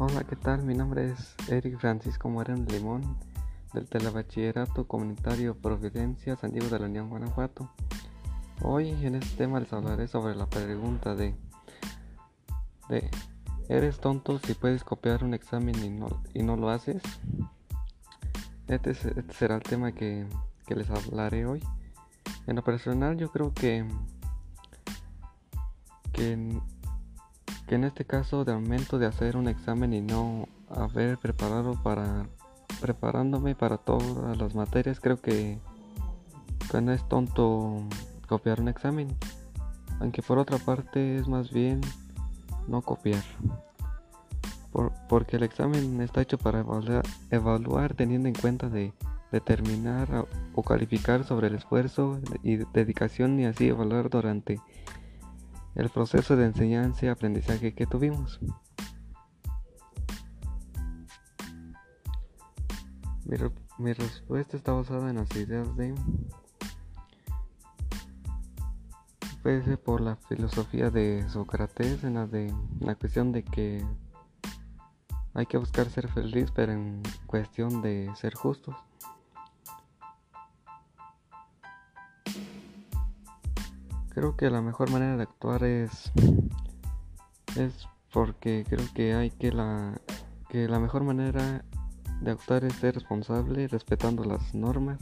Hola, ¿qué tal? Mi nombre es Eric Francisco Moreno Limón del Telebachillerato Comunitario Providencia San Diego de la Unión Guanajuato. Hoy en este tema les hablaré sobre la pregunta de, de ¿Eres tonto si puedes copiar un examen y no, y no lo haces? Este, este será el tema que, que les hablaré hoy. En lo personal yo creo que, que que en este caso de momento de hacer un examen y no haber preparado para preparándome para todas las materias creo que, no es tonto copiar un examen. Aunque por otra parte es más bien no copiar. Porque el examen está hecho para evaluar teniendo en cuenta de determinar o calificar sobre el esfuerzo y dedicación y así evaluar durante el proceso de enseñanza y aprendizaje que tuvimos. Mi, respuesta está basada en las ideas de puede ser por la filosofía de Sócrates en la de la cuestión de que hay que buscar ser feliz pero en cuestión de ser justos creo que la mejor manera de actuar es es porque creo que hay que la que la mejor manera de actuar es ser responsable respetando las normas.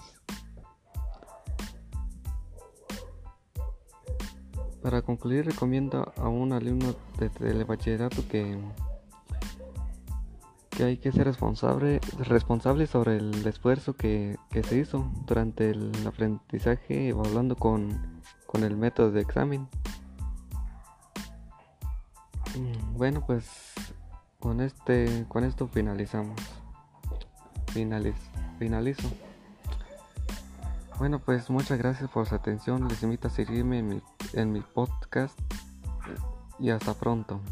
Para concluir recomiendo a un alumno de bachillerato que que hay que ser responsable responsable sobre el esfuerzo que, que se hizo durante el aprendizaje hablando con con el método de examen. Mm, bueno, pues con este con esto finalizamos. finalizo. Bueno, pues muchas gracias por su atención. Les invito a seguirme en mi, en mi podcast y hasta pronto.